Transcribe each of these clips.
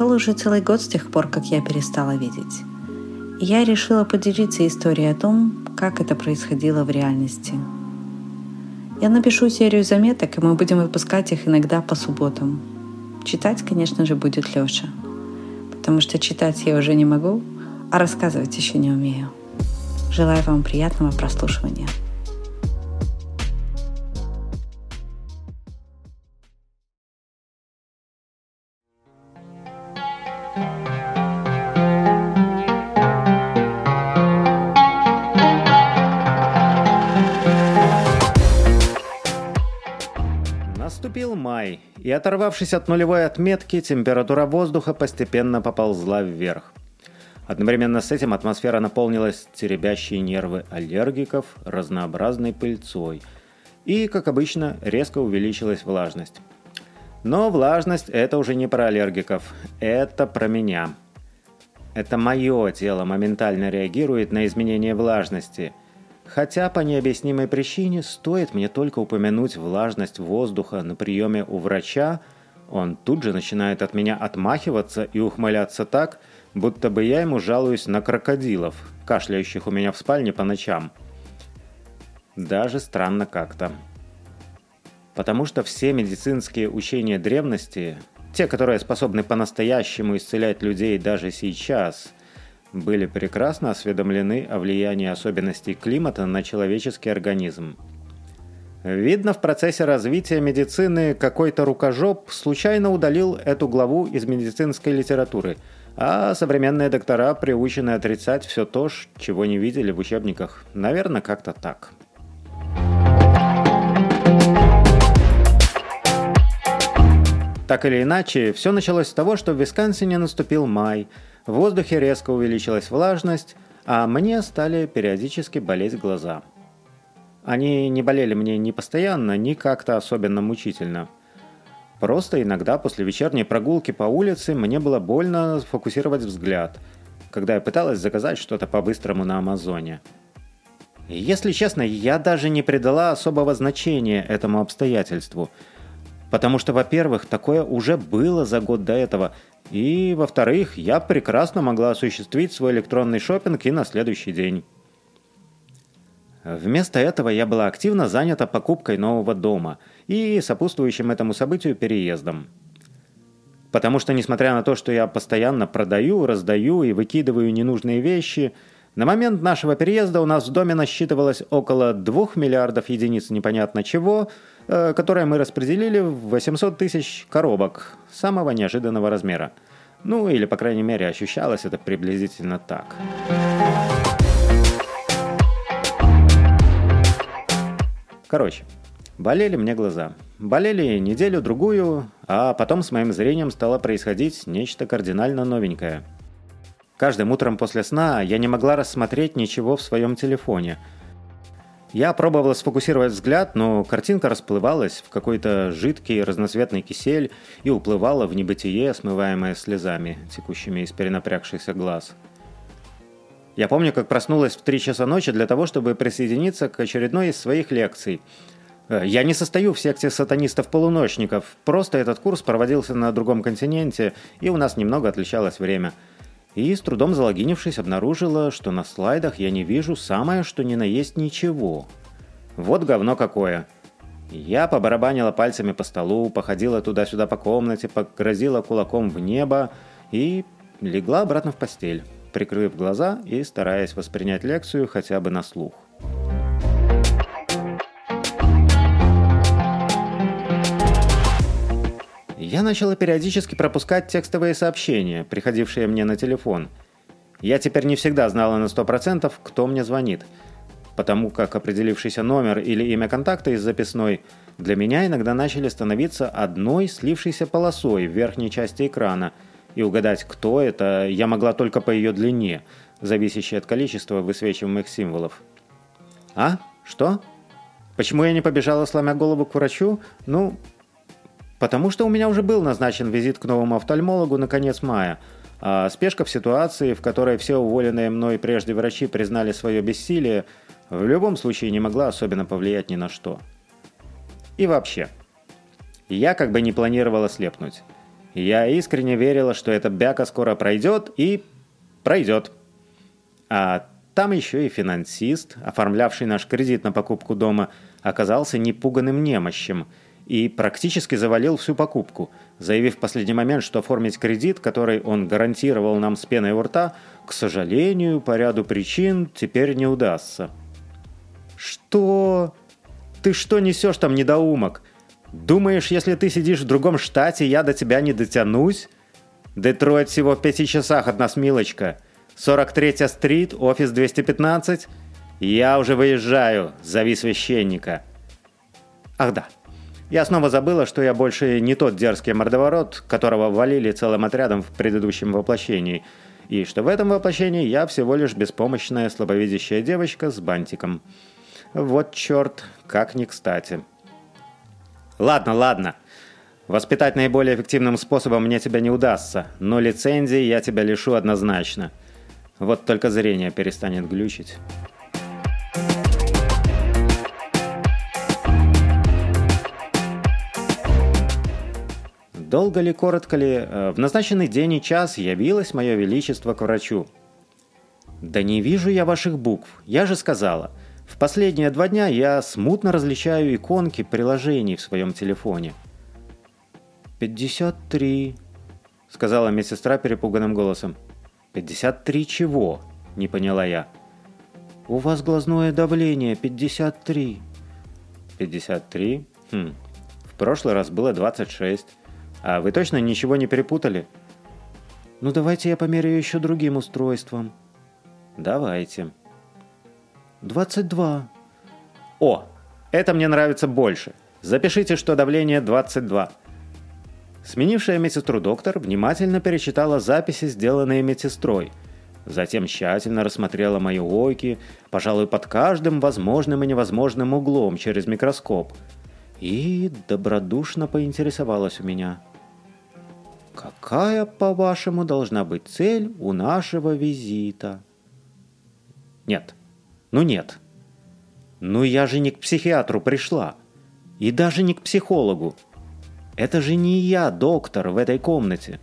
Прошел уже целый год с тех пор, как я перестала видеть. Я решила поделиться историей о том, как это происходило в реальности. Я напишу серию заметок, и мы будем выпускать их иногда по субботам. Читать, конечно же, будет Леша. Потому что читать я уже не могу, а рассказывать еще не умею. Желаю вам приятного прослушивания. Наступил май, и оторвавшись от нулевой отметки, температура воздуха постепенно поползла вверх. Одновременно с этим атмосфера наполнилась теребящей нервы аллергиков разнообразной пыльцой. И, как обычно, резко увеличилась влажность. Но влажность – это уже не про аллергиков, это про меня. Это мое тело моментально реагирует на изменение влажности – Хотя по необъяснимой причине стоит мне только упомянуть влажность воздуха на приеме у врача, он тут же начинает от меня отмахиваться и ухмыляться так, будто бы я ему жалуюсь на крокодилов, кашляющих у меня в спальне по ночам. Даже странно как-то. Потому что все медицинские учения древности, те, которые способны по-настоящему исцелять людей даже сейчас – были прекрасно осведомлены о влиянии особенностей климата на человеческий организм. Видно, в процессе развития медицины какой-то рукожоп случайно удалил эту главу из медицинской литературы, а современные доктора приучены отрицать все то, чего не видели в учебниках. Наверное, как-то так. Так или иначе, все началось с того, что в Висконсине наступил май – в воздухе резко увеличилась влажность, а мне стали периодически болеть глаза. Они не болели мне ни постоянно, ни как-то особенно мучительно. Просто иногда после вечерней прогулки по улице мне было больно сфокусировать взгляд, когда я пыталась заказать что-то по-быстрому на Амазоне. Если честно, я даже не придала особого значения этому обстоятельству – Потому что, во-первых, такое уже было за год до этого. И, во-вторых, я прекрасно могла осуществить свой электронный шопинг и на следующий день. Вместо этого я была активно занята покупкой нового дома и сопутствующим этому событию переездом. Потому что, несмотря на то, что я постоянно продаю, раздаю и выкидываю ненужные вещи, на момент нашего переезда у нас в доме насчитывалось около 2 миллиардов единиц непонятно чего – Э, которое мы распределили в 800 тысяч коробок самого неожиданного размера. Ну, или, по крайней мере, ощущалось это приблизительно так. Короче, болели мне глаза. Болели неделю-другую, а потом с моим зрением стало происходить нечто кардинально новенькое. Каждым утром после сна я не могла рассмотреть ничего в своем телефоне – я пробовала сфокусировать взгляд, но картинка расплывалась в какой-то жидкий разноцветный кисель и уплывала в небытие, смываемое слезами, текущими из перенапрягшихся глаз. Я помню, как проснулась в 3 часа ночи для того, чтобы присоединиться к очередной из своих лекций. Э, я не состою в секте сатанистов-полуночников, просто этот курс проводился на другом континенте, и у нас немного отличалось время – и, с трудом залогинившись, обнаружила, что на слайдах я не вижу самое, что ни на есть ничего. Вот говно какое. Я побарабанила пальцами по столу, походила туда-сюда по комнате, погрозила кулаком в небо и легла обратно в постель, прикрыв глаза и стараясь воспринять лекцию хотя бы на слух. Я начала периодически пропускать текстовые сообщения, приходившие мне на телефон. Я теперь не всегда знала на 100%, кто мне звонит, потому как определившийся номер или имя контакта из записной для меня иногда начали становиться одной слившейся полосой в верхней части экрана, и угадать, кто это, я могла только по ее длине, зависящей от количества высвечиваемых символов. «А? Что? Почему я не побежала, сломя голову к врачу? Ну, Потому что у меня уже был назначен визит к новому офтальмологу на конец мая. А спешка в ситуации, в которой все уволенные мной прежде врачи признали свое бессилие, в любом случае не могла особенно повлиять ни на что. И вообще, я как бы не планировала слепнуть. Я искренне верила, что эта бяка скоро пройдет и пройдет. А там еще и финансист, оформлявший наш кредит на покупку дома, оказался непуганным немощем и практически завалил всю покупку, заявив в последний момент, что оформить кредит, который он гарантировал нам с пеной у рта, к сожалению, по ряду причин теперь не удастся. «Что? Ты что несешь там, недоумок? Думаешь, если ты сидишь в другом штате, я до тебя не дотянусь? Детройт всего в пяти часах от нас, милочка. 43-я стрит, офис 215. Я уже выезжаю, зови священника. Ах да, я снова забыла, что я больше не тот дерзкий мордоворот, которого валили целым отрядом в предыдущем воплощении, и что в этом воплощении я всего лишь беспомощная слабовидящая девочка с бантиком. Вот черт, как не кстати. Ладно, ладно. Воспитать наиболее эффективным способом мне тебя не удастся, но лицензии я тебя лишу однозначно. Вот только зрение перестанет глючить. Долго ли, коротко ли, э, в назначенный день и час явилось мое величество к врачу. «Да не вижу я ваших букв, я же сказала. В последние два дня я смутно различаю иконки приложений в своем телефоне. «Пятьдесят три», — сказала медсестра перепуганным голосом. «Пятьдесят три чего?» — не поняла я. «У вас глазное давление пятьдесят три». «Пятьдесят три? Хм. В прошлый раз было двадцать шесть. А вы точно ничего не перепутали?» «Ну давайте я померяю еще другим устройством». «Давайте». 22. О, это мне нравится больше. Запишите, что давление 22. Сменившая медсестру доктор внимательно перечитала записи, сделанные медсестрой. Затем тщательно рассмотрела мои ойки, пожалуй, под каждым возможным и невозможным углом через микроскоп. И добродушно поинтересовалась у меня. «Какая, по-вашему, должна быть цель у нашего визита?» «Нет, ну нет. Ну я же не к психиатру пришла. И даже не к психологу. Это же не я, доктор, в этой комнате.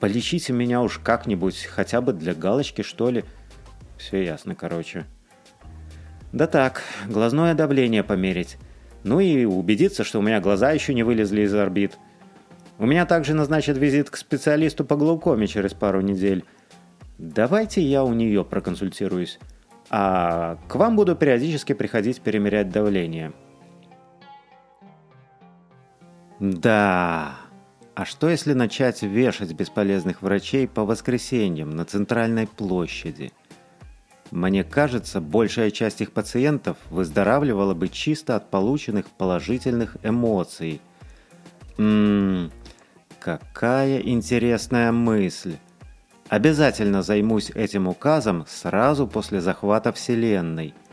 Полечите меня уж как-нибудь, хотя бы для галочки, что ли. Все ясно, короче. Да так, глазное давление померить. Ну и убедиться, что у меня глаза еще не вылезли из орбит. У меня также назначат визит к специалисту по глаукоме через пару недель. Давайте я у нее проконсультируюсь. А к вам буду периодически приходить перемерять давление. Да. А что если начать вешать бесполезных врачей по воскресеньям на центральной площади? Мне кажется, большая часть их пациентов выздоравливала бы чисто от полученных положительных эмоций. Ммм, какая интересная мысль. Обязательно займусь этим указом сразу после захвата Вселенной –